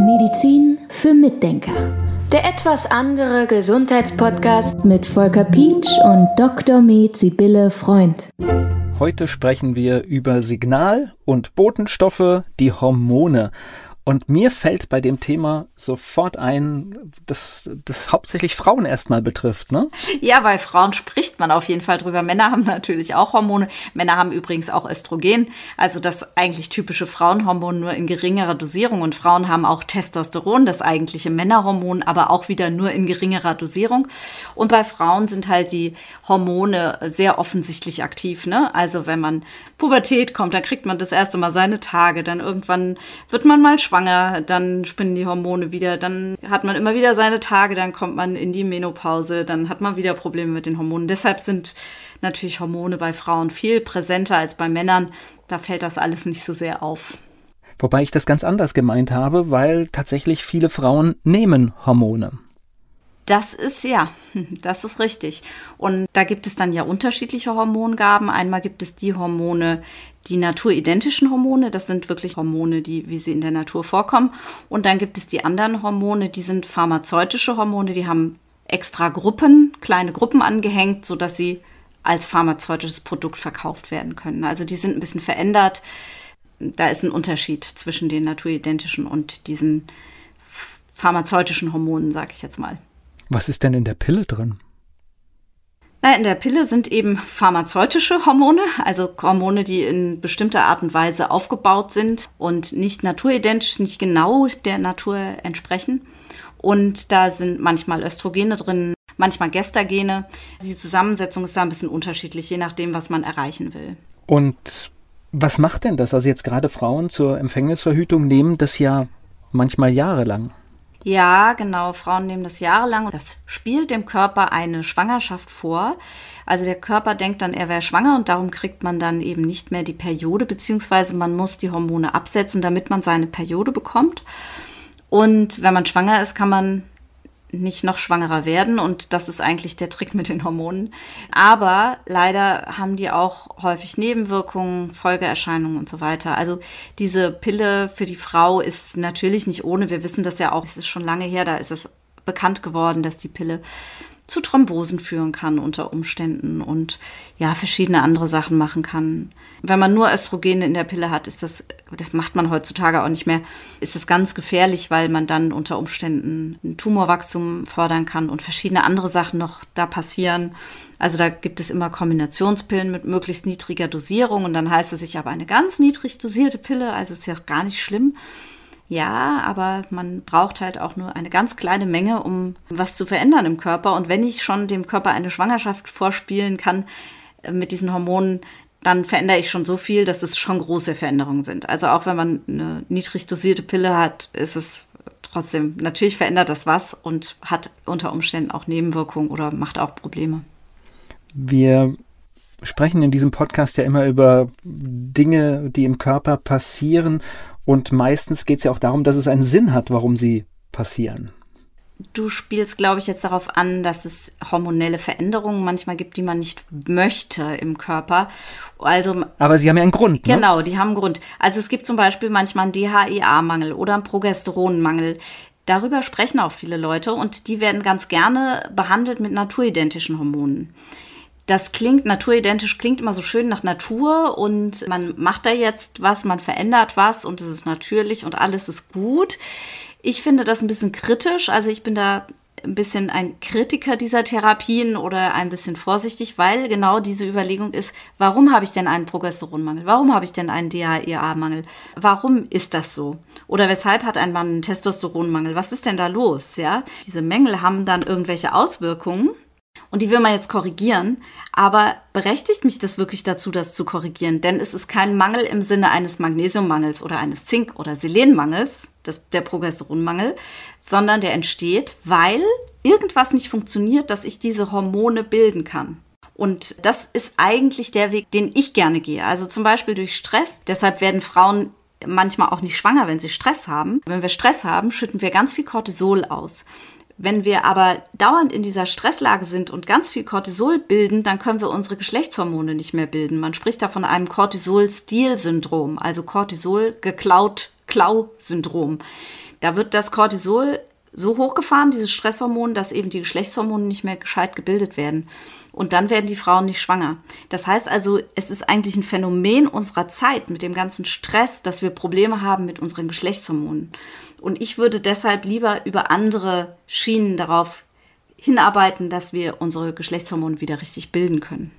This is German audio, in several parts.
Medizin für Mitdenker. Der etwas andere Gesundheitspodcast mit Volker Pietsch und Dr. Med Sibylle Freund. Heute sprechen wir über Signal- und Botenstoffe, die Hormone. Und mir fällt bei dem Thema sofort ein, dass das hauptsächlich Frauen erstmal betrifft, ne? Ja, weil Frauen spricht man auf jeden Fall drüber. Männer haben natürlich auch Hormone. Männer haben übrigens auch Östrogen, also das eigentlich typische Frauenhormon nur in geringerer Dosierung. Und Frauen haben auch Testosteron, das eigentliche Männerhormon, aber auch wieder nur in geringerer Dosierung. Und bei Frauen sind halt die Hormone sehr offensichtlich aktiv, ne? Also wenn man Pubertät kommt, dann kriegt man das erste Mal seine Tage, dann irgendwann wird man mal schwanger dann spinnen die Hormone wieder, dann hat man immer wieder seine Tage, dann kommt man in die Menopause, dann hat man wieder Probleme mit den Hormonen. Deshalb sind natürlich Hormone bei Frauen viel präsenter als bei Männern. Da fällt das alles nicht so sehr auf. Wobei ich das ganz anders gemeint habe, weil tatsächlich viele Frauen nehmen Hormone. Das ist ja, das ist richtig. Und da gibt es dann ja unterschiedliche Hormongaben. Einmal gibt es die Hormone, die naturidentischen Hormone. Das sind wirklich Hormone, die, wie sie in der Natur vorkommen. Und dann gibt es die anderen Hormone, die sind pharmazeutische Hormone. Die haben extra Gruppen, kleine Gruppen angehängt, sodass sie als pharmazeutisches Produkt verkauft werden können. Also die sind ein bisschen verändert. Da ist ein Unterschied zwischen den naturidentischen und diesen pharmazeutischen Hormonen, sage ich jetzt mal. Was ist denn in der Pille drin? Na, in der Pille sind eben pharmazeutische Hormone, also Hormone, die in bestimmter Art und Weise aufgebaut sind und nicht naturidentisch, nicht genau der Natur entsprechen. Und da sind manchmal Östrogene drin, manchmal Gestagene. Die Zusammensetzung ist da ein bisschen unterschiedlich, je nachdem, was man erreichen will. Und was macht denn das? Also jetzt gerade Frauen zur Empfängnisverhütung nehmen das ja manchmal jahrelang. Ja, genau. Frauen nehmen das jahrelang. Das spielt dem Körper eine Schwangerschaft vor. Also der Körper denkt dann, er wäre schwanger und darum kriegt man dann eben nicht mehr die Periode, beziehungsweise man muss die Hormone absetzen, damit man seine Periode bekommt. Und wenn man schwanger ist, kann man nicht noch schwangerer werden und das ist eigentlich der Trick mit den Hormonen. Aber leider haben die auch häufig Nebenwirkungen, Folgeerscheinungen und so weiter. Also diese Pille für die Frau ist natürlich nicht ohne. Wir wissen das ja auch, es ist schon lange her, da ist es bekannt geworden, dass die Pille zu Thrombosen führen kann unter Umständen und ja, verschiedene andere Sachen machen kann. Wenn man nur Östrogene in der Pille hat, ist das, das macht man heutzutage auch nicht mehr, ist das ganz gefährlich, weil man dann unter Umständen ein Tumorwachstum fördern kann und verschiedene andere Sachen noch da passieren. Also da gibt es immer Kombinationspillen mit möglichst niedriger Dosierung und dann heißt es, ich habe eine ganz niedrig dosierte Pille, also ist ja gar nicht schlimm. Ja, aber man braucht halt auch nur eine ganz kleine Menge, um was zu verändern im Körper. Und wenn ich schon dem Körper eine Schwangerschaft vorspielen kann äh, mit diesen Hormonen, dann verändere ich schon so viel, dass es schon große Veränderungen sind. Also auch wenn man eine niedrig dosierte Pille hat, ist es trotzdem, natürlich verändert das was und hat unter Umständen auch Nebenwirkungen oder macht auch Probleme. Wir sprechen in diesem Podcast ja immer über Dinge, die im Körper passieren und meistens geht es ja auch darum, dass es einen Sinn hat, warum sie passieren. Du spielst, glaube ich, jetzt darauf an, dass es hormonelle Veränderungen manchmal gibt, die man nicht möchte im Körper. Also, Aber sie haben ja einen Grund. Ne? Genau, die haben einen Grund. Also es gibt zum Beispiel manchmal einen DHEA-Mangel oder einen Progesteronmangel. Darüber sprechen auch viele Leute und die werden ganz gerne behandelt mit naturidentischen Hormonen das klingt naturidentisch, klingt immer so schön nach Natur und man macht da jetzt was, man verändert was und es ist natürlich und alles ist gut. Ich finde das ein bisschen kritisch, also ich bin da ein bisschen ein Kritiker dieser Therapien oder ein bisschen vorsichtig, weil genau diese Überlegung ist, warum habe ich denn einen Progesteronmangel? Warum habe ich denn einen DHEA-Mangel? Warum ist das so? Oder weshalb hat ein Mann einen Testosteronmangel? Was ist denn da los? Ja, diese Mängel haben dann irgendwelche Auswirkungen und die will man jetzt korrigieren. Aber berechtigt mich das wirklich dazu, das zu korrigieren? Denn es ist kein Mangel im Sinne eines Magnesiummangels oder eines Zink- oder Selenmangels, das, der Progesteronmangel, sondern der entsteht, weil irgendwas nicht funktioniert, dass ich diese Hormone bilden kann. Und das ist eigentlich der Weg, den ich gerne gehe. Also zum Beispiel durch Stress. Deshalb werden Frauen manchmal auch nicht schwanger, wenn sie Stress haben. Wenn wir Stress haben, schütten wir ganz viel Cortisol aus. Wenn wir aber dauernd in dieser Stresslage sind und ganz viel Cortisol bilden, dann können wir unsere Geschlechtshormone nicht mehr bilden. Man spricht da von einem Cortisol-Stil-Syndrom, also Cortisol geklaut Klau-Syndrom. Da wird das Cortisol so hochgefahren, dieses Stresshormon, dass eben die Geschlechtshormone nicht mehr gescheit gebildet werden. Und dann werden die Frauen nicht schwanger. Das heißt also, es ist eigentlich ein Phänomen unserer Zeit mit dem ganzen Stress, dass wir Probleme haben mit unseren Geschlechtshormonen. Und ich würde deshalb lieber über andere Schienen darauf hinarbeiten, dass wir unsere Geschlechtshormone wieder richtig bilden können.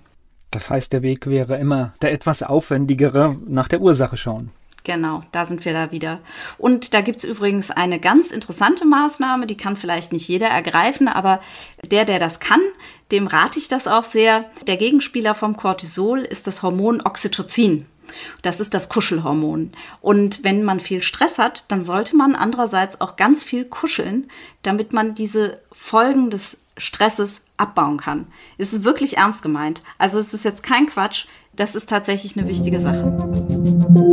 Das heißt, der Weg wäre immer der etwas aufwendigere nach der Ursache schauen. Genau, da sind wir da wieder. Und da gibt es übrigens eine ganz interessante Maßnahme, die kann vielleicht nicht jeder ergreifen, aber der, der das kann, dem rate ich das auch sehr. Der Gegenspieler vom Cortisol ist das Hormon Oxytocin. Das ist das Kuschelhormon. Und wenn man viel Stress hat, dann sollte man andererseits auch ganz viel kuscheln, damit man diese Folgen des Stresses abbauen kann. Es ist wirklich ernst gemeint. Also es ist jetzt kein Quatsch. Das ist tatsächlich eine wichtige Sache.